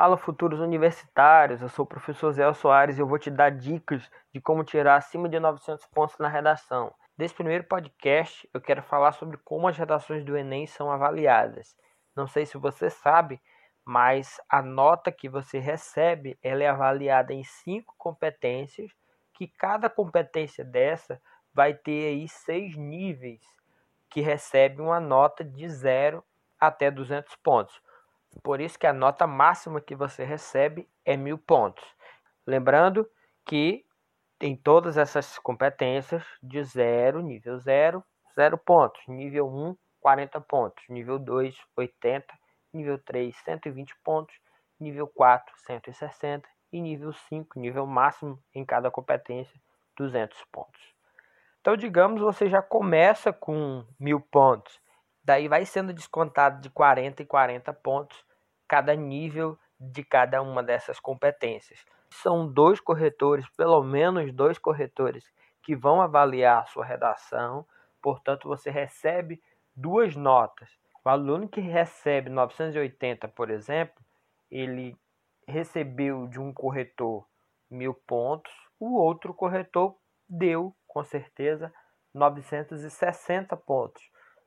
Fala, futuros universitários. Eu sou o professor Zé Soares e eu vou te dar dicas de como tirar acima de 900 pontos na redação. Nesse primeiro podcast, eu quero falar sobre como as redações do Enem são avaliadas. Não sei se você sabe, mas a nota que você recebe ela é avaliada em cinco competências, que cada competência dessa vai ter aí seis níveis que recebe uma nota de 0 até 200 pontos. Por isso que a nota máxima que você recebe é mil pontos. Lembrando que em todas essas competências, de 0, nível 0, 0 pontos. Nível 1, 40 pontos. Nível 2, 80. Nível 3, 120 pontos. Nível 4, 160. E nível 5, nível máximo em cada competência, 200 pontos. Então, digamos, você já começa com mil pontos. Daí vai sendo descontado de 40 e 40 pontos cada nível de cada uma dessas competências. São dois corretores, pelo menos dois corretores, que vão avaliar a sua redação, portanto, você recebe duas notas. O aluno que recebe 980, por exemplo, ele recebeu de um corretor mil pontos, o outro corretor deu, com certeza, 960 pontos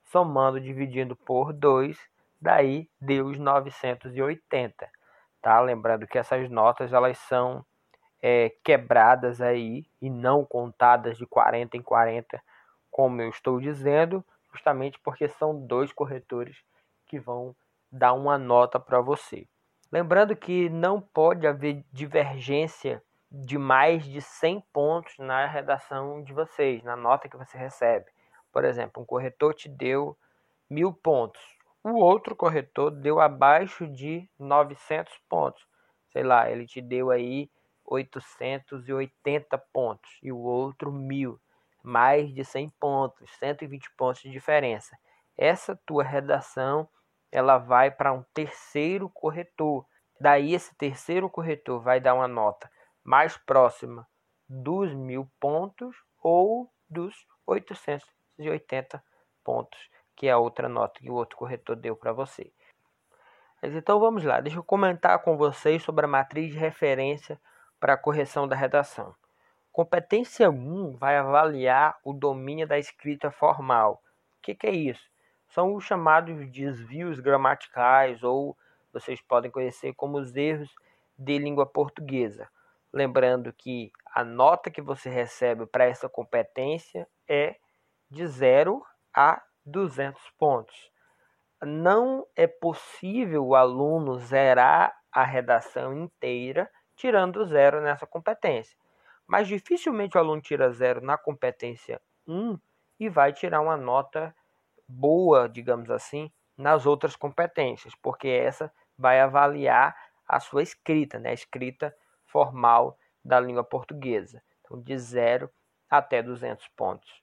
somando, dividindo por 2, daí deu os 980, tá? Lembrando que essas notas elas são é, quebradas aí e não contadas de 40 em 40, como eu estou dizendo, justamente porque são dois corretores que vão dar uma nota para você. Lembrando que não pode haver divergência de mais de 100 pontos na redação de vocês, na nota que você recebe. Por exemplo, um corretor te deu mil pontos, o outro corretor deu abaixo de 900 pontos. Sei lá, ele te deu aí 880 pontos e o outro mil, mais de 100 pontos, 120 pontos de diferença. Essa tua redação ela vai para um terceiro corretor. Daí esse terceiro corretor vai dar uma nota mais próxima dos mil pontos ou dos 800 280 pontos, que é a outra nota que o outro corretor deu para você. Mas então vamos lá, deixa eu comentar com vocês sobre a matriz de referência para a correção da redação. Competência 1 vai avaliar o domínio da escrita formal. O que, que é isso? São os chamados desvios gramaticais, ou vocês podem conhecer como os erros de língua portuguesa. Lembrando que a nota que você recebe para essa competência é de 0 a 200 pontos. Não é possível o aluno zerar a redação inteira tirando zero nessa competência. Mas dificilmente o aluno tira zero na competência 1 e vai tirar uma nota boa, digamos assim, nas outras competências, porque essa vai avaliar a sua escrita, né? a escrita formal da língua portuguesa. Então, de 0 até 200 pontos.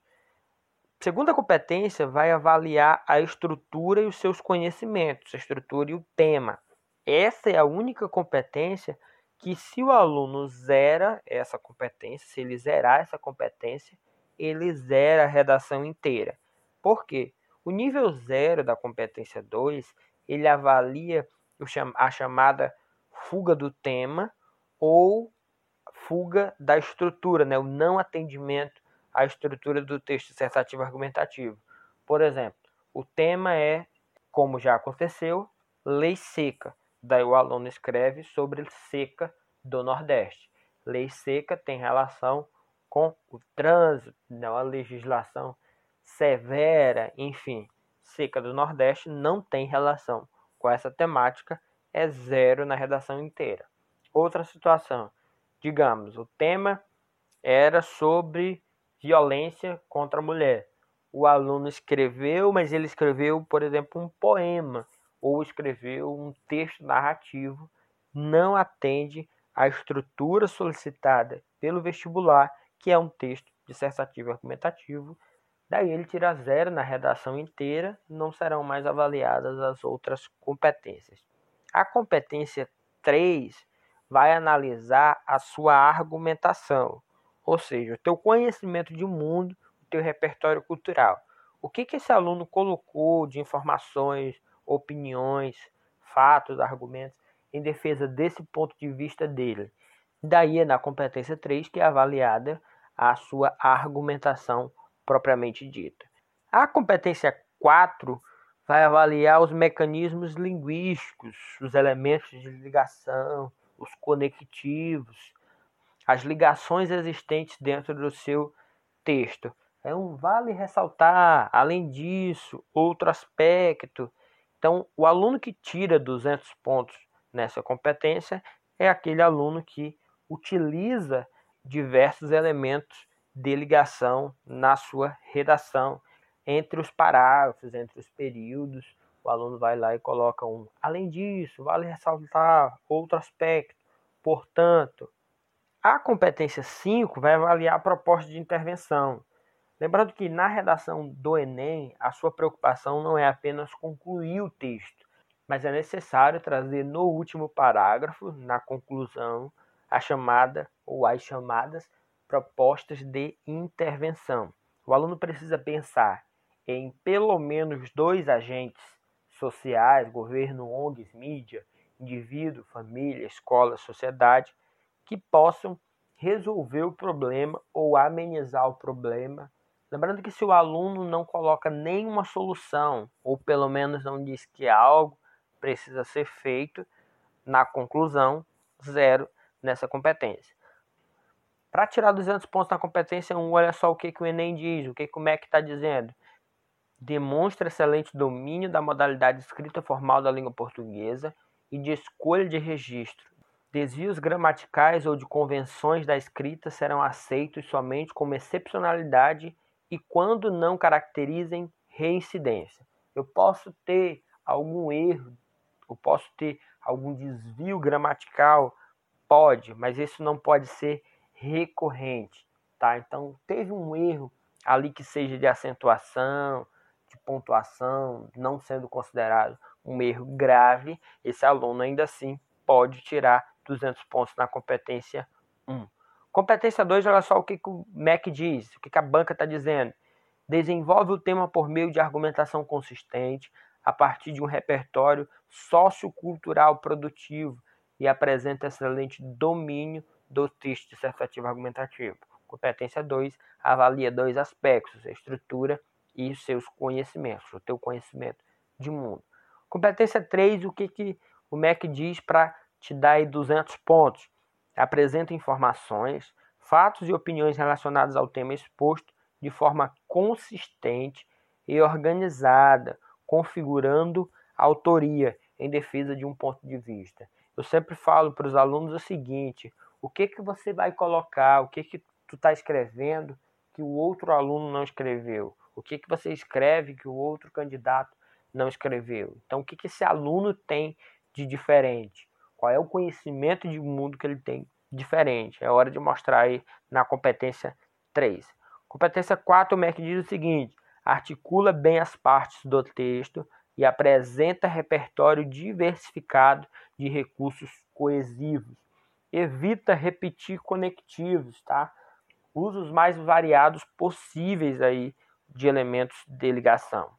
Segunda competência vai avaliar a estrutura e os seus conhecimentos, a estrutura e o tema. Essa é a única competência que, se o aluno zera essa competência, se ele zerar essa competência, ele zera a redação inteira. Por quê? O nível zero da competência 2, ele avalia a chamada fuga do tema ou fuga da estrutura, né? o não atendimento a estrutura do texto dissertativo argumentativo. Por exemplo, o tema é, como já aconteceu, lei seca. Daí o aluno escreve sobre seca do Nordeste. Lei seca tem relação com o trânsito, né, a legislação severa, enfim. Seca do Nordeste não tem relação com essa temática, é zero na redação inteira. Outra situação, digamos, o tema era sobre violência contra a mulher. O aluno escreveu, mas ele escreveu, por exemplo, um poema ou escreveu um texto narrativo, não atende à estrutura solicitada pelo vestibular, que é um texto dissertativo argumentativo. Daí ele tira zero na redação inteira, não serão mais avaliadas as outras competências. A competência 3 vai analisar a sua argumentação. Ou seja, o teu conhecimento de mundo, o teu repertório cultural. O que, que esse aluno colocou de informações, opiniões, fatos, argumentos em defesa desse ponto de vista dele. Daí é na competência 3 que é avaliada a sua argumentação propriamente dita. A competência 4 vai avaliar os mecanismos linguísticos, os elementos de ligação, os conectivos, as ligações existentes dentro do seu texto. É um vale ressaltar, além disso, outro aspecto. Então, o aluno que tira 200 pontos nessa competência é aquele aluno que utiliza diversos elementos de ligação na sua redação, entre os parágrafos, entre os períodos. O aluno vai lá e coloca um. Além disso, vale ressaltar outro aspecto. Portanto, a competência 5 vai avaliar a proposta de intervenção. Lembrando que na redação do Enem, a sua preocupação não é apenas concluir o texto, mas é necessário trazer no último parágrafo, na conclusão, a chamada ou as chamadas propostas de intervenção. O aluno precisa pensar em pelo menos dois agentes sociais, governo, ONGs, mídia, indivíduo, família, escola, sociedade, que possam resolver o problema ou amenizar o problema. Lembrando que se o aluno não coloca nenhuma solução, ou pelo menos não diz que algo precisa ser feito, na conclusão, zero nessa competência. Para tirar 200 pontos na competência 1, olha só o que, que o Enem diz, o que, que o MEC está dizendo. Demonstra excelente domínio da modalidade escrita formal da língua portuguesa e de escolha de registro. Desvios gramaticais ou de convenções da escrita serão aceitos somente como excepcionalidade e quando não caracterizem reincidência. Eu posso ter algum erro, eu posso ter algum desvio gramatical, pode, mas isso não pode ser recorrente, tá? Então, teve um erro ali que seja de acentuação, de pontuação, não sendo considerado um erro grave, esse aluno ainda assim pode tirar 200 pontos na competência 1. Competência 2, olha só o que, que o MEC diz, o que, que a banca está dizendo. Desenvolve o tema por meio de argumentação consistente, a partir de um repertório sociocultural produtivo e apresenta excelente domínio do texto dissertativo argumentativo. Competência 2 avalia dois aspectos, a estrutura e seus conhecimentos, o teu conhecimento de mundo. Competência 3, o que, que o MEC diz para te dar aí 200 pontos? Apresenta informações, fatos e opiniões relacionados ao tema exposto de forma consistente e organizada, configurando autoria em defesa de um ponto de vista. Eu sempre falo para os alunos o seguinte: o que que você vai colocar, o que que tu está escrevendo que o outro aluno não escreveu, o que que você escreve que o outro candidato não escreveu. Então, o que que esse aluno tem de diferente? Qual é o conhecimento de mundo que ele tem diferente? É hora de mostrar aí na competência 3. Competência 4, o MEC diz o seguinte: articula bem as partes do texto e apresenta repertório diversificado de recursos coesivos evita repetir conectivos, tá? Usa os mais variados possíveis aí de elementos de ligação.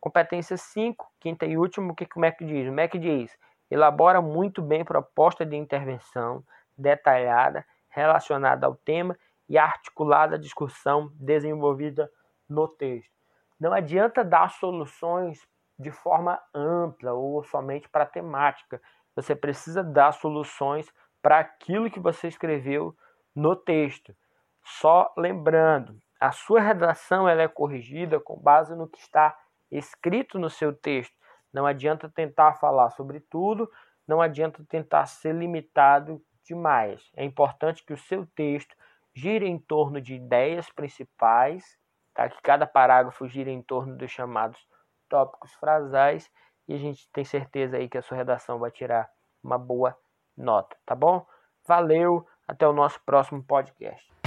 Competência 5, quinta e última, o que, que o MEC diz? O MEC diz, elabora muito bem proposta de intervenção detalhada, relacionada ao tema e articulada a discussão desenvolvida no texto. Não adianta dar soluções de forma ampla ou somente para a temática. Você precisa dar soluções para aquilo que você escreveu no texto. Só lembrando, a sua redação ela é corrigida com base no que está escrito no seu texto. Não adianta tentar falar sobre tudo, não adianta tentar ser limitado demais. É importante que o seu texto gire em torno de ideias principais, tá? que cada parágrafo gire em torno dos chamados tópicos frasais, e a gente tem certeza aí que a sua redação vai tirar uma boa nota, tá bom? Valeu, até o nosso próximo podcast.